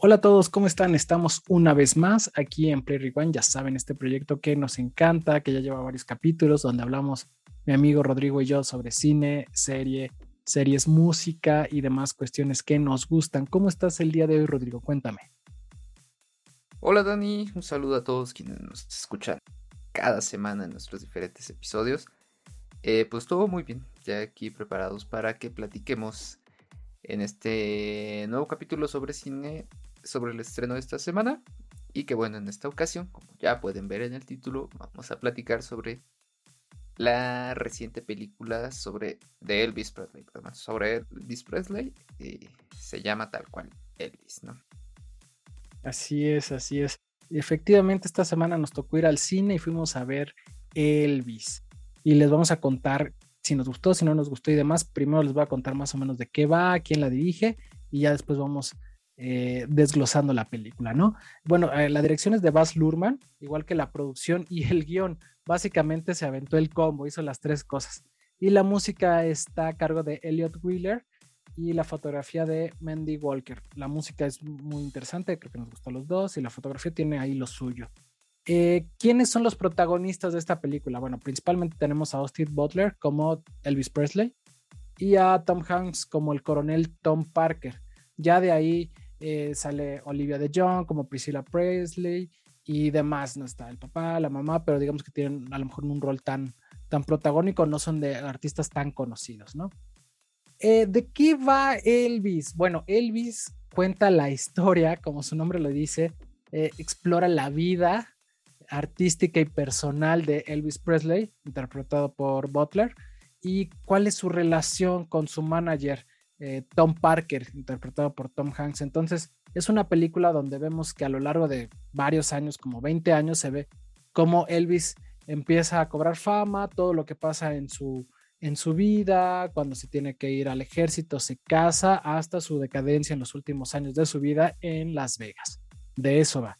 Hola a todos, ¿cómo están? Estamos una vez más aquí en Play Rewind. Ya saben, este proyecto que nos encanta, que ya lleva varios capítulos, donde hablamos mi amigo Rodrigo y yo sobre cine, serie, series, música y demás cuestiones que nos gustan. ¿Cómo estás el día de hoy, Rodrigo? Cuéntame. Hola Dani, un saludo a todos quienes nos escuchan cada semana en nuestros diferentes episodios. Eh, pues todo muy bien, ya aquí preparados para que platiquemos en este nuevo capítulo sobre cine sobre el estreno de esta semana. Y que bueno, en esta ocasión, como ya pueden ver en el título, vamos a platicar sobre la reciente película sobre de Elvis Presley, sobre Elvis Presley, se llama tal cual Elvis, ¿no? Así es, así es. Efectivamente, esta semana nos tocó ir al cine y fuimos a ver Elvis. Y les vamos a contar si nos gustó, si no nos gustó y demás. Primero les voy a contar más o menos de qué va, quién la dirige y ya después vamos eh, desglosando la película, ¿no? Bueno, eh, la dirección es de Baz Luhrmann, igual que la producción y el guion. Básicamente se aventó el combo, hizo las tres cosas. Y la música está a cargo de Elliot Wheeler y la fotografía de Mandy Walker. La música es muy interesante, creo que nos gustó a los dos y la fotografía tiene ahí lo suyo. Eh, ¿Quiénes son los protagonistas de esta película? Bueno, principalmente tenemos a Austin Butler como Elvis Presley y a Tom Hanks como el coronel Tom Parker. Ya de ahí eh, sale Olivia de Jong como Priscilla Presley y demás, no está el papá, la mamá, pero digamos que tienen a lo mejor un rol tan, tan protagónico, no son de artistas tan conocidos, ¿no? Eh, ¿De qué va Elvis? Bueno, Elvis cuenta la historia, como su nombre lo dice, eh, explora la vida artística y personal de Elvis Presley, interpretado por Butler, y cuál es su relación con su manager, eh, Tom Parker, interpretado por Tom Hanks. Entonces, es una película donde vemos que a lo largo de varios años, como 20 años, se ve cómo Elvis empieza a cobrar fama, todo lo que pasa en su, en su vida, cuando se tiene que ir al ejército, se casa, hasta su decadencia en los últimos años de su vida en Las Vegas. De eso va.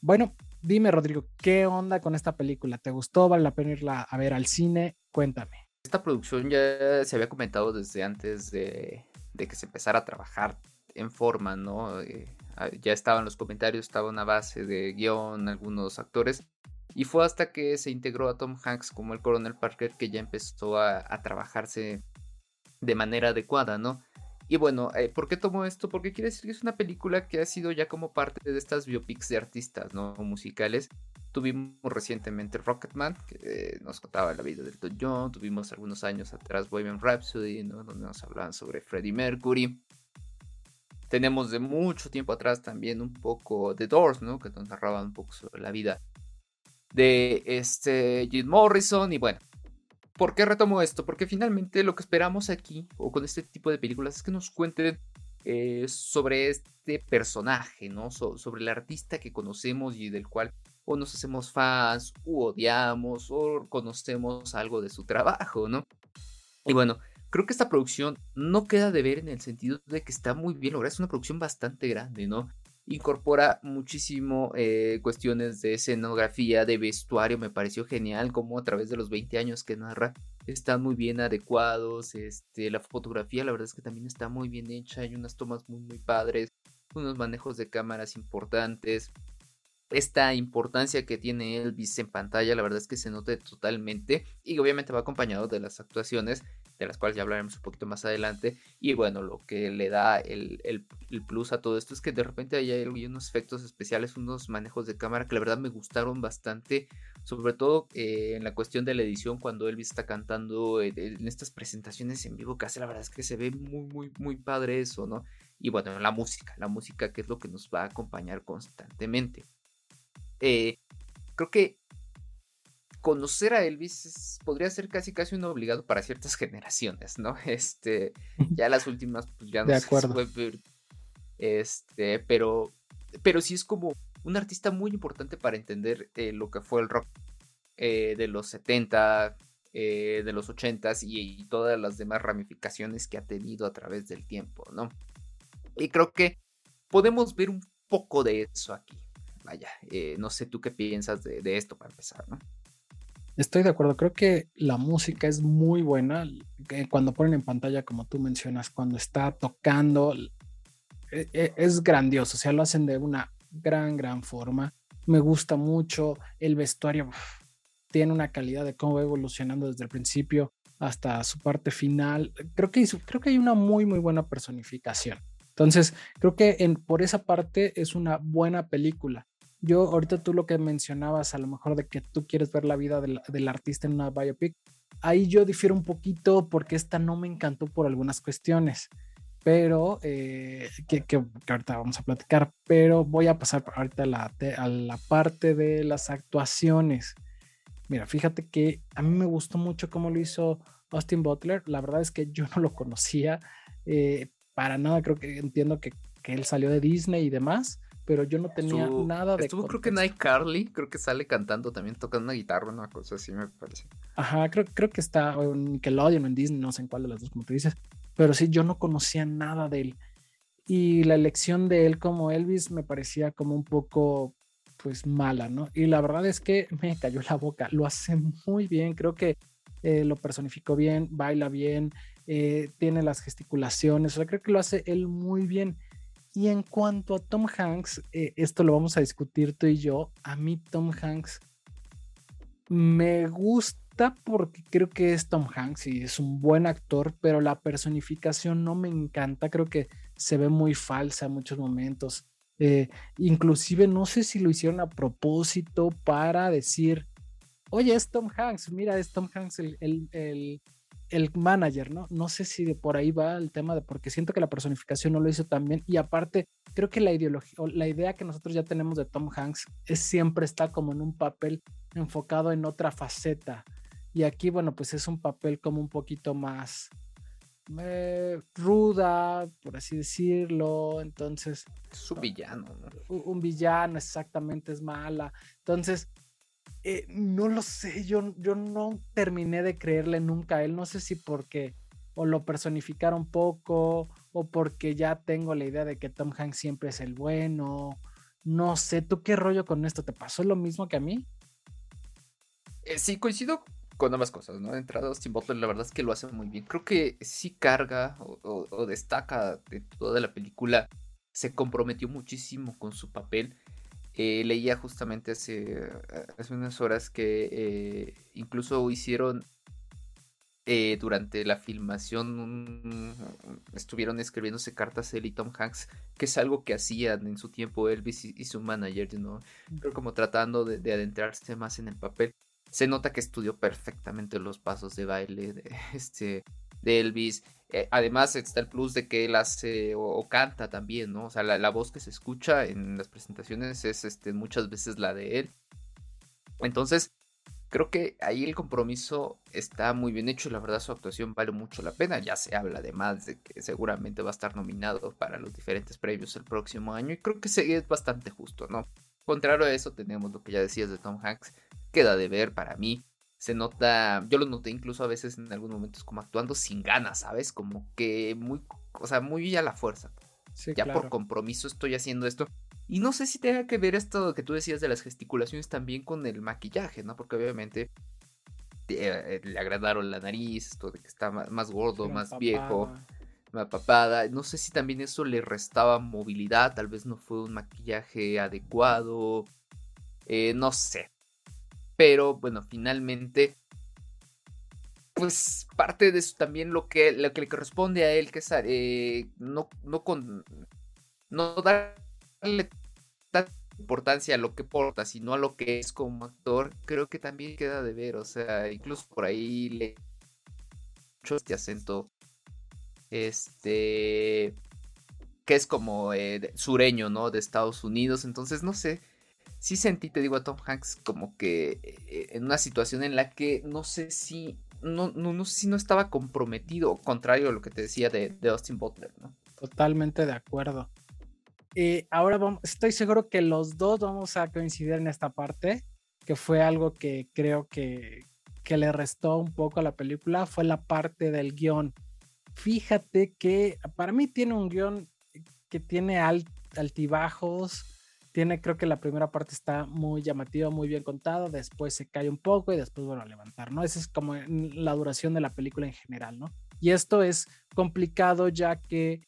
Bueno, dime Rodrigo, ¿qué onda con esta película? ¿Te gustó? ¿Vale la pena irla a ver al cine? Cuéntame. Esta producción ya se había comentado desde antes de, que se empezara a trabajar en forma, ¿no? Eh, ah, ya estaban los comentarios, estaba una base de guion, algunos actores. Y fue hasta que se integró a Tom Hanks como el coronel Parker que ya empezó a, trabajarse de manera adecuada, ¿no? Y bueno, eh, ¿por qué tomo esto? Porque quiere decir que es una película que ha sido ya como parte de estas biopics de artistas, ¿no? Musicales Tuvimos recientemente Rocketman, que eh, nos contaba la vida del Elton John. Tuvimos algunos años atrás Bohemian Rhapsody, donde nos hablaban sobre Freddie Mercury. Tenemos de mucho tiempo atrás también un poco The Doors, ¿no? que nos narraban un poco sobre la vida de este Jim Morrison. Y bueno, ¿por qué retomo esto? Porque finalmente lo que esperamos aquí, o con este tipo de películas, es que nos cuenten eh, sobre este personaje, ¿no? sobre el artista que conocemos y del cual o nos hacemos fans, u odiamos, o conocemos algo de su trabajo, ¿no? Y bueno, creo que esta producción no queda de ver en el sentido de que está muy bien lograda, es una producción bastante grande, ¿no? Incorpora muchísimo eh, cuestiones de escenografía, de vestuario, me pareció genial como a través de los 20 años que narra están muy bien adecuados, este, la fotografía la verdad es que también está muy bien hecha, hay unas tomas muy muy padres, unos manejos de cámaras importantes, esta importancia que tiene Elvis en pantalla, la verdad es que se nota totalmente y obviamente va acompañado de las actuaciones, de las cuales ya hablaremos un poquito más adelante. Y bueno, lo que le da el, plus a todo esto es que de repente hay, unos efectos especiales, unos manejos de cámara que la verdad me gustaron bastante, sobre todo eh, en la cuestión de la edición cuando Elvis está cantando en, en estas presentaciones en vivo que hace, la verdad es que se ve muy, muy, muy padre eso, ¿no? Y bueno, la música, la música que es lo que nos va a acompañar constantemente. Eh, creo que conocer a Elvis podría ser casi casi un obligado para ciertas generaciones, ¿no? Este, ya las últimas pues ya no de acuerdo. este, pero, pero sí es como un artista muy importante para entender eh, lo que fue el rock eh, de los 70, de los 80 y, y, todas las demás ramificaciones que ha tenido a través del tiempo, ¿no? Y creo que podemos ver un poco de eso aquí vaya, eh, no sé tú qué piensas de, esto para empezar, ¿no? Estoy de acuerdo, creo que la música es muy buena cuando ponen en pantalla, como tú mencionas, cuando está tocando, e, e, es grandioso, o sea, lo hacen de una gran, gran forma. Me gusta mucho el vestuario, tiene una calidad de cómo va evolucionando desde el principio hasta su parte final. Creo que, hay una muy, muy buena personificación. Entonces, creo que en, por esa parte es una buena película. Yo, ahorita tú lo que mencionabas, a lo mejor de que tú quieres ver la vida del, del artista en una biopic, ahí yo difiero un poquito porque esta no me encantó por algunas cuestiones pero eh, que, que, ahorita vamos a platicar, pero voy a pasar ahorita a la, a la parte de las actuaciones. Mira, fíjate que a mí me gustó mucho cómo lo hizo Austin Butler. La verdad es que yo no lo conocía eh, para nada. Creo que entiendo que, que, él salió de Disney y demás, pero yo no tenía nada de. Estuvo, creo que Night Carly, creo que sale cantando también, tocando una guitarra, una cosa así me parece. Ajá, creo, creo que está en Nickelodeon o en Disney, no sé en cuál de las dos, como te dices pero sí, yo no conocía nada de él. Y la elección de él como Elvis me parecía como un poco, pues, mala, ¿no? Y la verdad es que me cayó la boca. Lo hace muy bien, creo que eh, lo personificó bien, baila bien, eh, tiene las gesticulaciones, o sea, creo que lo hace él muy bien. Y en cuanto a Tom Hanks, eh, esto lo vamos a discutir tú y yo. A mí Tom Hanks me gusta porque creo que es Tom Hanks y es un buen actor, pero la personificación no me encanta, creo que se ve muy falsa en muchos momentos. Eh, inclusive no sé si lo hicieron a propósito para decir, oye, es Tom Hanks, mira, es Tom Hanks el, manager, ¿no? No sé si de por ahí va el tema de porque siento que la personificación no lo hizo tan bien y aparte creo que la ideología o la idea que nosotros ya tenemos de Tom Hanks es siempre está como en un papel enfocado en otra faceta y aquí, bueno, pues es un papel como un poquito más eh, ruda, por así decirlo. Entonces. Es un villano, ¿no? Un, villano, exactamente, es mala. Entonces, eh, no lo sé, yo, yo no terminé de creerle nunca a él. No sé si porque o lo personificaron poco o porque ya tengo la idea de que Tom Hanks siempre es el bueno. No sé, ¿tú qué rollo con esto? ¿Te pasó lo mismo que a mí? Eh, sí, coincido con ambas cosas, ¿no? Entrado Austin Butler, la verdad es que lo hace muy bien. Creo que sí carga o, destaca de toda la película. Se comprometió muchísimo con su papel. Eh, leía justamente hace, hace, unas horas que eh, incluso hicieron eh, durante la filmación estuvieron escribiéndose cartas él y Tom Hanks, que es algo que hacían en su tiempo Elvis y, su manager, ¿no? Creo como tratando de, adentrarse más en el papel se nota que estudió perfectamente los pasos de baile de, este, de Elvis. Eh, además está el plus de que él hace o, canta también, ¿no? O sea, la, voz que se escucha en las presentaciones es este, muchas veces la de él. Entonces, creo que ahí el compromiso está muy bien hecho. La verdad, su actuación vale mucho la pena. Ya se habla además de que seguramente va a estar nominado para los diferentes premios el próximo año. Y creo que es bastante justo, ¿no? Contrario a eso, tenemos lo que ya decías de Tom Hanks, queda de ver para mí. Se nota, yo lo noté incluso a veces en algunos momentos como actuando sin ganas, ¿sabes? Como que muy, o sea, muy a la fuerza. ya por compromiso estoy haciendo esto. Y no sé si tenga que ver esto que tú decías de las gesticulaciones también con el maquillaje, ¿no? Porque obviamente eh, le agradaron la nariz, esto de que está más, gordo, más viejo, más papada. No sé si también eso le restaba movilidad, tal vez no fue un maquillaje adecuado. Eh, no sé. Pero bueno, finalmente, pues parte de eso también lo que, lo que le corresponde a él, que es eh, no, no, con, no darle tanta importancia a lo que porta, sino a lo que es como actor, creo que también queda de ver, o sea, incluso por ahí le mucho este acento, este, que es como eh, sureño, ¿no? De Estados Unidos, entonces no sé, sí sentí, te digo, a Tom Hanks como que eh, en una situación en la que no sé si no, no, sé si no estaba comprometido, contrario a lo que te decía de, Austin Butler, ¿no? Totalmente de acuerdo. Eh, ahora vamos, estoy seguro que los dos vamos a coincidir en esta parte, que fue algo que creo que, que le restó un poco a la película, fue la parte del guion. Fíjate que para mí tiene un guion que tiene altibajos, tiene, creo que la primera parte está muy llamativa, muy bien contada, después se cae un poco y después vuelve a levantar, ¿no? Esa es como la duración de la película en general, ¿no? Y esto es complicado ya que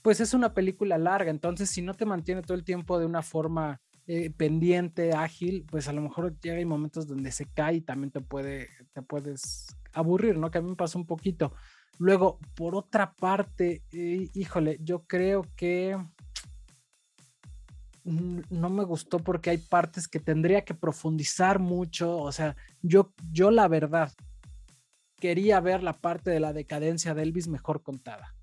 pues es una película larga, entonces si no te mantiene todo el tiempo de una forma eh, pendiente, ágil, pues a lo mejor llega hay momentos donde se cae y también te puede, te puedes aburrir, ¿no? Que a mí me pasó un poquito. Luego, por otra parte, eh, híjole, yo creo que no me gustó porque hay partes que tendría que profundizar mucho. O sea, yo, yo la verdad quería ver la parte de la decadencia de Elvis mejor contada.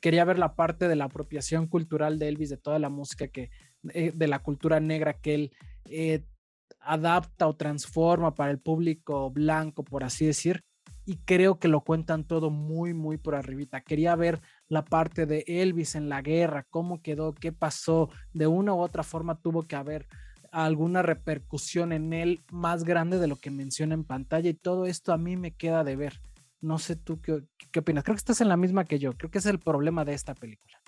Quería ver la parte de la apropiación cultural de Elvis, de toda la música que, eh, de la cultura negra que él eh, adapta o transforma para el público blanco, por así decir y creo que lo cuentan todo muy, muy por arribita. Quería ver la parte de Elvis en la guerra, cómo quedó, qué pasó, de una u otra forma tuvo que haber alguna repercusión en él más grande de lo que menciona en pantalla y todo esto a mí me queda de ver. No sé tú qué, qué opinas. Creo que estás en la misma que yo. Creo que es el problema de esta película.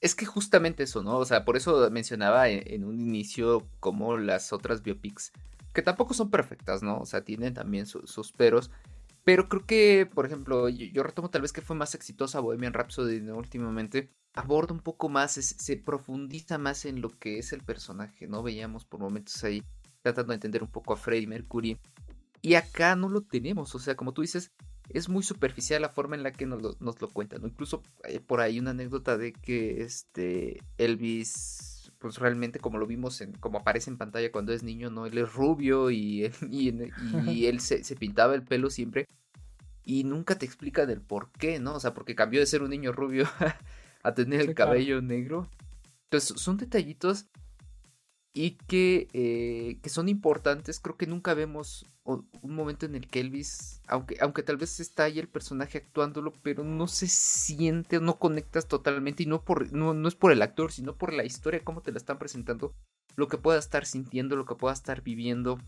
Es que justamente eso, ¿no? O sea, por eso mencionaba en, un inicio como las otras biopics que tampoco son perfectas, ¿no? O sea, tienen también sus peros. Pero creo que, por ejemplo, yo, retomo tal vez que fue más exitosa Bohemian Rhapsody ¿no? últimamente. Aborda un poco más, se profundiza más en lo que es el personaje, ¿no? Veíamos por momentos ahí tratando de entender un poco a Freddie Mercury. Y acá no lo tenemos, o sea, como tú dices, es muy superficial la forma en la que nos lo, nos lo cuentan. ¿no? Incluso hay eh, por ahí una anécdota de que este Elvis pues realmente como lo vimos en, como aparece en pantalla cuando es niño, ¿no? Él es rubio y, y, él se, pintaba el pelo siempre y nunca te explican el por qué, ¿no? O sea, porque cambió de ser un niño rubio a tener el cabello negro. Entonces, son detallitos y que, eh, que son importantes. Creo que nunca vemos un momento en el que Elvis, aunque, aunque tal vez está ahí el personaje actuándolo, pero no se siente, no conectas totalmente y no, por, no, no es por el actor, sino por la historia, cómo te la están presentando, lo que pueda estar sintiendo, lo que pueda estar viviendo.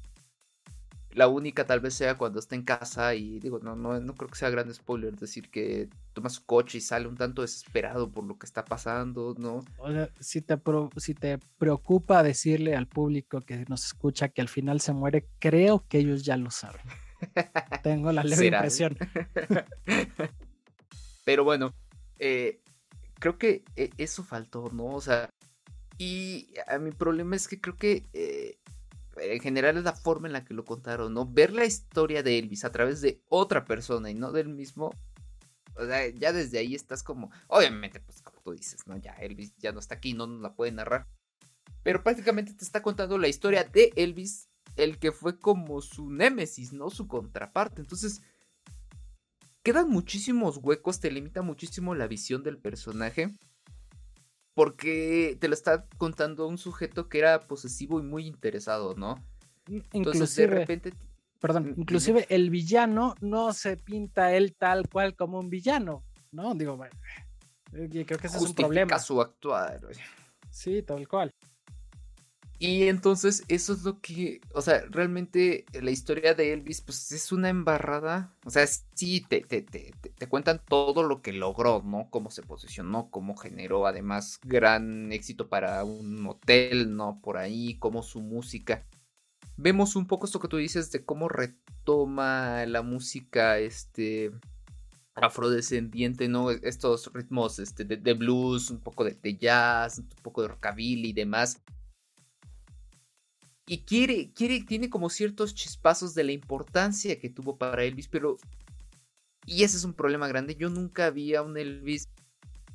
La única tal vez sea cuando está en casa y digo, no, no, no creo que sea gran spoiler decir que toma su coche y sale un tanto desesperado por lo que está pasando, ¿no? O sea, si te, si te preocupa decirle al público que nos escucha que al final se muere, creo que ellos ya lo saben. Tengo la leve impresión. Pero bueno, eh, creo que eh, eso faltó, ¿no? O sea, y a mi problema es que creo que eh, en general es la forma en la que lo contaron, ¿no? Ver la historia de Elvis a través de otra persona y no del mismo. O sea, ya desde ahí estás como. Obviamente, pues como tú dices, ¿no? Ya Elvis ya no está aquí, no nos la puede narrar. Pero prácticamente te está contando la historia de Elvis, el que fue como su némesis, ¿no? Su contraparte. Entonces, quedan muchísimos huecos, te limita muchísimo la visión del personaje porque te lo está contando un sujeto que era posesivo y muy interesado, ¿no? Entonces de repente... Perdón, inclusive el villano no se pinta él tal cual como un villano, ¿no? Digo, bueno, eh, creo que ese es un problema. su actuar. Sí, tal cual. Y entonces eso es lo que, o sea, realmente la historia de Elvis, pues es una embarrada. O sea, sí, te, te, te, te, cuentan todo lo que logró, ¿no? Cómo se posicionó, cómo generó además gran éxito para un hotel, ¿no? Por ahí, cómo su música. Vemos un poco esto que tú dices de cómo retoma la música, este, afrodescendiente, ¿no? Estos ritmos este, de, blues, un poco de, de jazz, un poco de rockabilly y demás y quiere, quiere, tiene como ciertos chispazos de la importancia que tuvo para Elvis, pero... Y ese es un problema grande. Yo nunca vi a un Elvis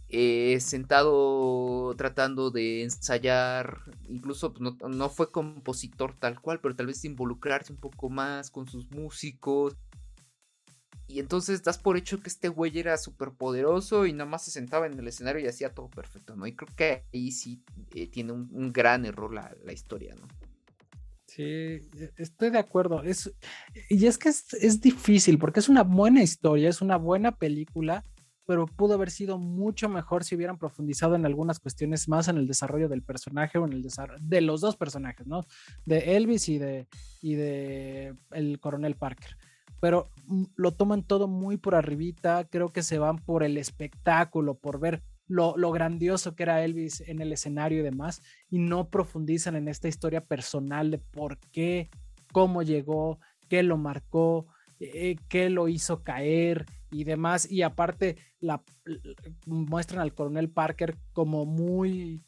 eh, sentado tratando de ensayar, incluso pues, no, fue compositor tal cual, pero tal vez involucrarse un poco más con sus músicos. Y entonces das por hecho que este güey era súper poderoso y nada más se sentaba en el escenario y hacía todo perfecto, ¿no? Y creo que ahí sí eh, tiene un, un, gran error la, la historia, ¿no? Sí, e, estoy de acuerdo. Es, y es que es, difícil porque es una buena historia, es una buena película, pero pudo haber sido mucho mejor si hubieran profundizado en algunas cuestiones más en el desarrollo del personaje o en el desarrollo de los dos personajes, ¿no? De Elvis y de, y de el coronel Parker. Pero mm, lo toman todo muy por arribita, creo que se van por el espectáculo, por ver lo, grandioso que era Elvis en el escenario y demás, y no profundizan en esta historia personal de por qué, cómo llegó, qué lo marcó, eh, qué lo hizo caer y demás. Y aparte, la, muestran al coronel Parker como muy,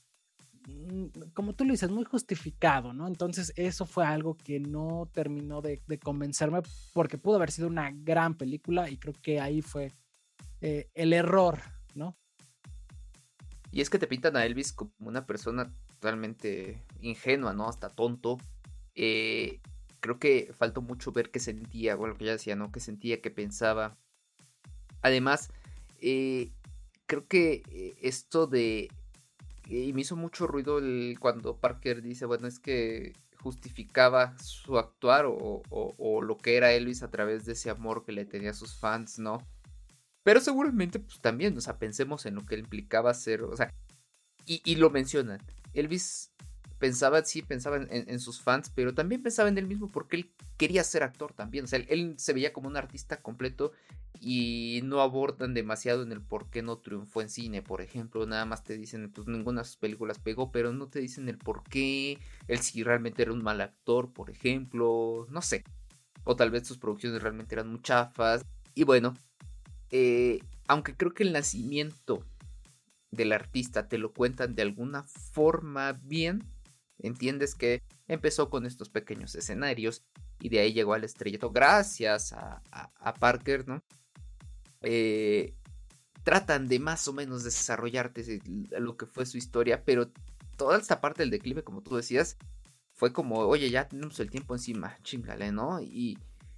mm, como tú lo dices, muy justificado, ¿no? Entonces, eso fue algo que no terminó de, convencerme porque pudo haber sido una gran película y creo que ahí fue eh, el error. Y es que te pintan a Elvis como una persona totalmente ingenua, ¿no? Hasta tonto. Eh, creo que faltó mucho ver qué sentía, bueno, lo que ya decía, ¿no? Qué sentía, qué pensaba. Además, eh, creo que eh, esto de... Y me hizo mucho ruido cuando Parker dice, bueno, es que justificaba su actuar o, o, lo que era Elvis a través de ese amor que le tenía a sus fans, ¿no? Pero seguramente, pues también, o sea, pensemos en lo que implicaba ser, o sea, y, y lo mencionan. Elvis pensaba, sí, pensaba en, sus fans, pero también pensaba en él mismo porque él quería ser actor también. O sea, él, se veía como un artista completo y no abordan demasiado en el por qué no triunfó en cine, por ejemplo. Nada más te dicen, pues ninguna de sus películas pegó, pero no te dicen el por qué. Él si realmente era un mal actor, por ejemplo. No sé. O tal vez sus producciones realmente eran muy chafas. Y bueno, eh, aunque creo que el nacimiento del artista te lo cuentan de alguna forma bien, entiendes que empezó con estos pequeños escenarios y de ahí llegó al estrellato gracias a, Parker, ¿no? Eh, tratan de más o menos desarrollarte lo que fue su historia, pero toda esta parte del declive, como tú decías, fue como, oye, ya tenemos el tiempo encima, chingale, ¿no? Y,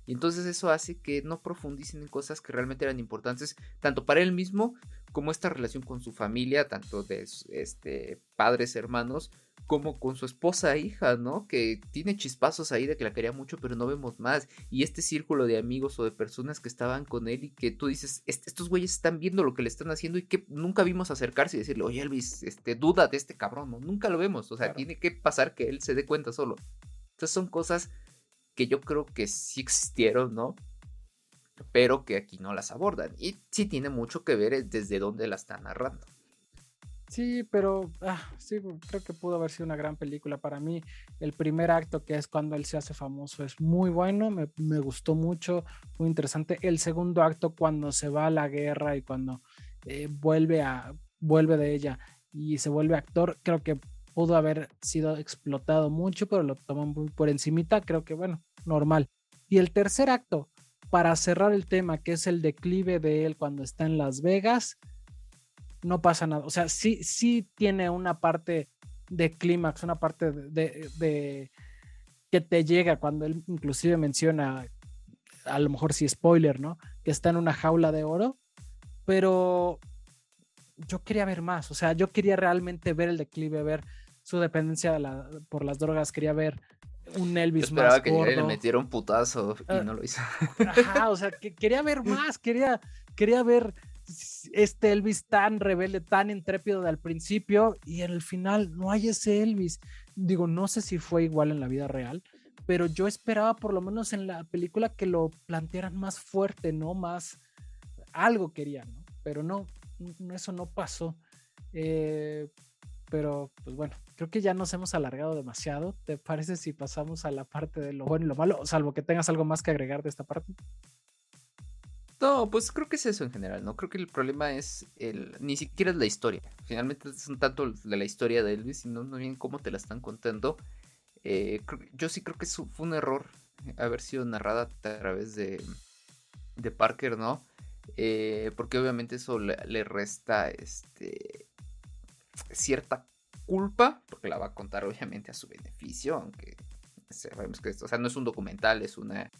y entonces eso hace que no profundicen en cosas que realmente eran importantes, tanto para él mismo como esta relación con su familia, tanto de este, padres, hermanos, como con su esposa e hija, ¿no? Que tiene chispazos ahí de que la quería mucho, pero no vemos más. Y este círculo de amigos o de personas que estaban con él y que tú dices, estos güeyes están viendo lo que le están haciendo y que nunca vimos acercarse y decirle, oye Elvis, este, duda de este cabrón, ¿no? Nunca lo vemos. O sea, tiene que pasar que él se dé cuenta solo. Entonces son cosas que yo creo que sí existieron, ¿no? Pero que aquí no las abordan. Y sí tiene mucho que ver desde dónde la están narrando. Sí, pero ah, sí, creo que pudo haber sido una gran película para mí. El primer acto, que es cuando él se hace famoso, es muy bueno, me, gustó mucho, muy interesante. El segundo acto, cuando se va a la guerra y cuando eh, vuelve, a, vuelve de ella y se vuelve actor, creo que pudo haber sido explotado mucho, pero lo toman por encimita, creo que bueno, normal. Y el tercer acto, para cerrar el tema, que es el declive de él cuando está en Las Vegas, no pasa nada. O sea, sí, sí tiene una parte de clímax, una parte de, que te llega cuando él inclusive menciona, a lo mejor sí spoiler, ¿no? Que está en una jaula de oro, pero yo quería ver más, o sea, yo quería realmente ver el declive, ver su dependencia por las drogas, quería ver un Elvis yo esperaba que le metiera un putazo y ah, no lo hizo. Ajá, o sea, que quería ver más, quería, quería ver este Elvis tan rebelde, tan intrépido al principio y en el final no hay ese Elvis. Digo, no sé si fue igual en la vida real, pero yo esperaba por lo menos en la película que lo plantearan más fuerte, ¿no? Más algo querían, ¿no? Pero no, eso no pasó. Eh, pero pues bueno, creo que ya nos hemos alargado demasiado. ¿Te parece si pasamos a la parte de lo bueno y lo malo? Salvo que tengas algo más que agregar de esta parte. No, pues creo que es eso en general, ¿no? Creo que el problema es el, ni siquiera es la historia. Finalmente es un tanto de la historia de Elvis, sino no bien cómo te la están contando. Eh, yo sí creo que fue un error haber sido narrada a través de, de Parker, ¿no? Eh, porque obviamente eso le, resta este, cierta culpa, porque la va a contar obviamente a su beneficio, aunque sabemos que esto, o sea, no es un documental, es una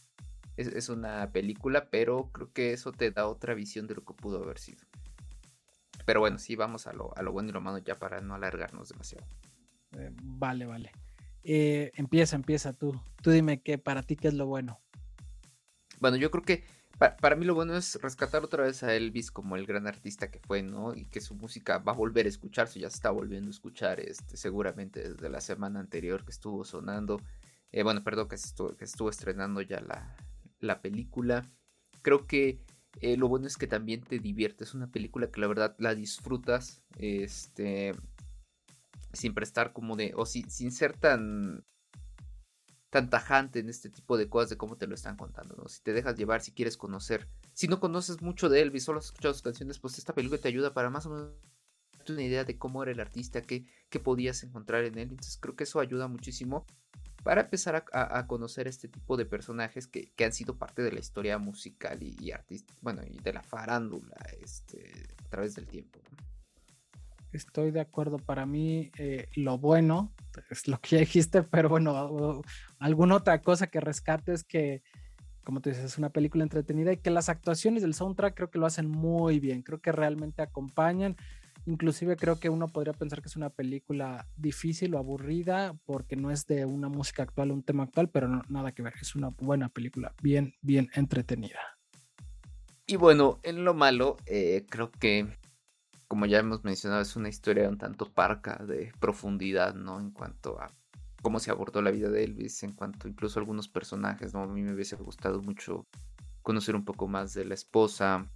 es, una película, pero creo que eso te da otra visión de lo que pudo haber sido. Pero bueno, sí, vamos a lo, bueno y lo malo ya para no alargarnos demasiado. Eh, vale, vale. Eh, empieza, empieza tú. Tú dime qué para ti qué es lo bueno. Bueno, yo creo que para, mí lo bueno es rescatar otra vez a Elvis como el gran artista que fue, ¿no? Y que su música va a volver a escucharse, ya se está volviendo a escuchar, este, seguramente desde la semana anterior que estuvo sonando. Eh, bueno, perdón, que que estuvo estrenando ya la, la película. Creo que eh, lo bueno es que también te diviertes. Es una película que la verdad la disfrutas. Este. Sin prestar como de. O sin ser tan. Tan tajante en este tipo de cosas de cómo te lo están contando, ¿no? Si te dejas llevar, si quieres conocer, si no conoces mucho de Elvis, solo has escuchado sus canciones, pues esta película te ayuda para más o menos una idea de cómo era el artista, qué, qué podías encontrar en él. Entonces creo que eso ayuda muchísimo para empezar a, conocer este tipo de personajes que, han sido parte de la historia musical y, y bueno, y de la farándula este, a través del tiempo. Estoy de acuerdo. Para mí, eh, lo bueno es lo que ya dijiste, pero bueno, alguna otra cosa que rescate es que, como te dices, es una película entretenida y que las actuaciones del soundtrack creo que lo hacen muy bien. Creo que realmente acompañan. Inclusive creo que uno podría pensar que es una película difícil o aburrida porque no es de una música actual un tema actual, pero no, nada que ver. Es una buena película, bien, bien entretenida. Y bueno, en lo malo, eh, creo que como ya hemos mencionado, es una historia un tanto parca de profundidad, ¿no? En cuanto a cómo se abordó la vida de Elvis, en cuanto incluso a algunos personajes, ¿no? A mí me hubiese gustado mucho conocer un poco más de la esposa,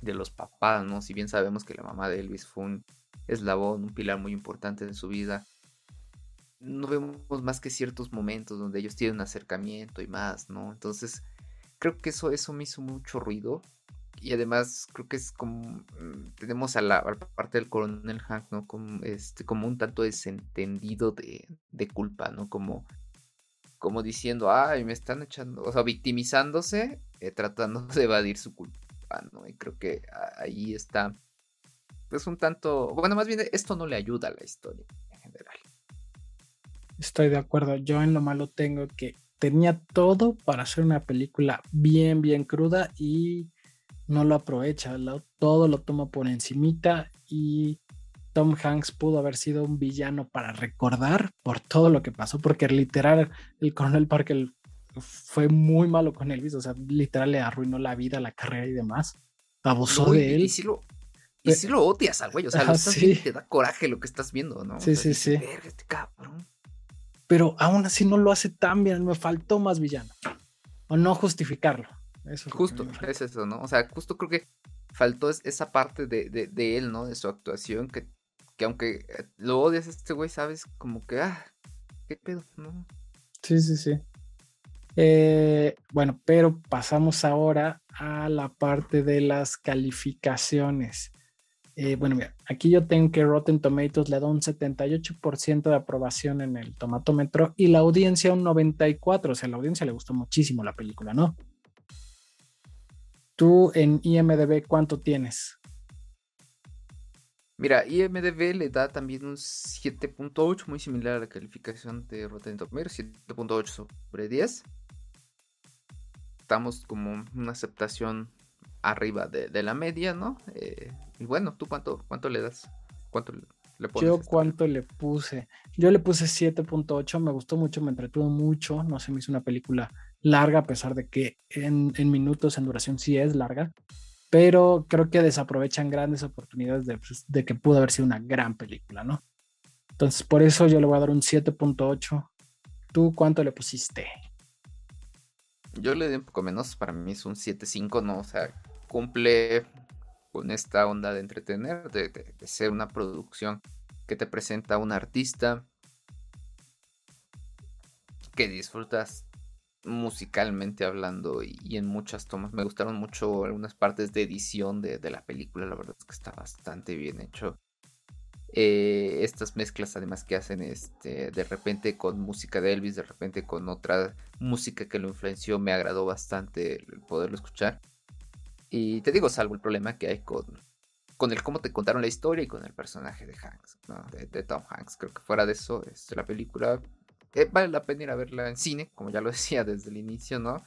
de los papás, ¿no? Si bien sabemos que la mamá de Elvis fue un eslabón, un pilar muy importante en su vida, no vemos más que ciertos momentos donde ellos tienen un acercamiento y más, ¿no? Entonces, creo que eso, eso me hizo mucho ruido y además creo que es como mm, tenemos a la, parte del coronel Hank, ¿no? Como, este, como un tanto desentendido de, de, culpa, ¿no? Como, como diciendo, ay, me están echando, o sea, victimizándose, eh, tratando de evadir su culpa, ¿no? Y creo que ahí está, es un tanto, bueno, más bien esto no le ayuda a la historia en general. Estoy de acuerdo, yo en lo malo tengo que tenía todo para hacer una película bien, bien cruda y no lo aprovecha, todo lo toma por encimita y Tom Hanks pudo haber sido un villano para recordar por todo lo que pasó, porque literal el coronel Parker fue muy malo con Elvis, o sea, literal le arruinó la vida, la carrera y demás, abusó de él. Y si lo, y si lo odias al güey, o sea, te da coraje lo que estás viendo, ¿no? Sí, sí, sí. Este Pero aún así no lo hace tan bien, me faltó más villano, o no justificarlo. Justo, es eso, ¿no? O sea, justo creo que faltó esa parte de, de, él, ¿no? De su actuación, que, que aunque eh, lo odias a este güey, sabes, como que, ah, qué pedo, ¿no? Sí, sí, sí. Eh, bueno, pero pasamos ahora a la parte de las calificaciones. Eh, bueno, mira, aquí yo tengo que Rotten Tomatoes le da un 78% de aprobación en el tomatómetro y la audiencia un 94%, o sea, a la audiencia le gustó muchísimo la película, ¿no? Tú en IMDB, ¿cuánto tienes? Mira, IMDB le da también un 7.8, muy similar a la calificación de Rotten Tomatoes, 7.8 sobre 10. Estamos como una aceptación arriba de, la media, ¿no? Eh, y bueno, ¿tú cuánto, cuánto le das? ¿Cuánto le pones? Yo cuánto le puse. Yo le puse 7.8, me gustó mucho, me entretuvo mucho, no se me hizo una película larga, a pesar de que en, minutos, en duración sí es larga, pero creo que desaprovechan grandes oportunidades pues, de, que pudo haber sido una gran película, ¿no? Entonces, por eso yo le voy a dar un 7.8. ¿Tú cuánto le pusiste? Yo le di un poco menos, para mí es un 7.5, ¿no? O sea, cumple con esta onda de entretener, de, de ser una producción que te presenta un artista que disfrutas musicalmente hablando y, en muchas tomas. Me gustaron mucho algunas partes de edición de, la película, la verdad es que está bastante bien hecho. Eh, estas mezclas además que hacen este de repente con música de Elvis, de repente con otra música que lo influenció, me agradó bastante poderlo escuchar. Y te digo, salvo el problema que hay con, con el cómo te contaron la historia y con el personaje de Hanks, de, Tom Hanks. Creo que fuera de eso, este, la película vale la pena ir a verla en cine, como ya lo decía desde el inicio, ¿no?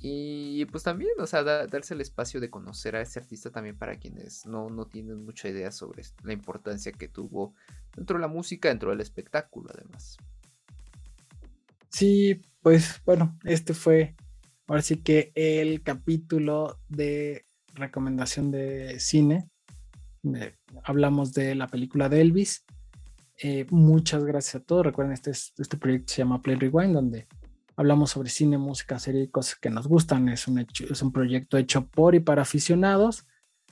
Y pues también, o sea, darse el espacio de conocer a ese artista también para quienes no, no tienen mucha idea sobre la importancia que tuvo dentro de la música, dentro del espectáculo, además. Sí, pues bueno, este fue ahora sí que el capítulo de recomendación de cine. hablamos de la película de Elvis. Eh, muchas gracias a todos. Recuerden, este, este proyecto se llama Play Rewind, donde hablamos sobre cine, música, serie y cosas que nos gustan. Es un, es un proyecto hecho por y para aficionados.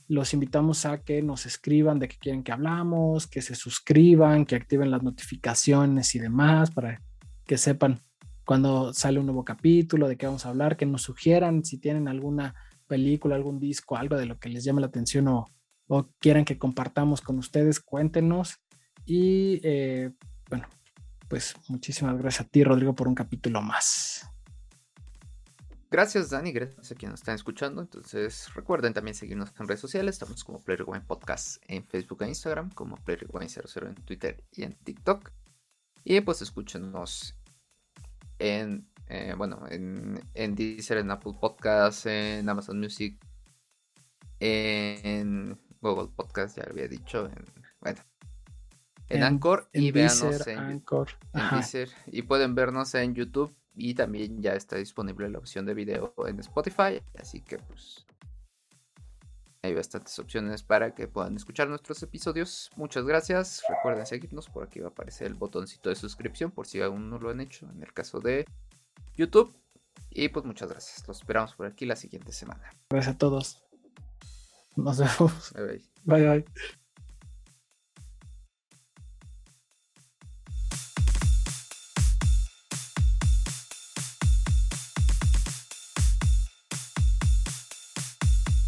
Los invitamos a que nos escriban de qué quieren que hablamos, que se suscriban, que activen las notificaciones y demás para que sepan cuando sale un nuevo capítulo, de qué vamos a hablar, que nos sugieran si tienen alguna película, algún disco, algo de lo que les llame la atención o, o quieran que compartamos con ustedes, cuéntenos. Y eh, bueno, pues muchísimas gracias a ti, Rodrigo, por un capítulo más. Gracias, Dani, gracias a quienes nos están escuchando. Entonces, recuerden también seguirnos en redes sociales. Estamos como Player Podcast en Facebook e Instagram, como Player 00 en Twitter y en TikTok. Y pues escúchenos en, eh, bueno, en, en Deezer, en Apple Podcasts, en Amazon Music, en Google Podcast, ya lo había dicho, en, bueno, en, Anchor y veanos en, Anchor. en y pueden vernos en YouTube y también ya está disponible la opción de video en Spotify, así que pues hay bastantes opciones para que puedan escuchar nuestros episodios. Muchas gracias. Recuerden seguirnos. Por aquí va a aparecer el botoncito de suscripción por si aún no lo han hecho en el caso de YouTube. Y pues muchas gracias. Los esperamos por aquí la siguiente semana. Gracias a todos. Nos vemos. Bye bye. bye, bye.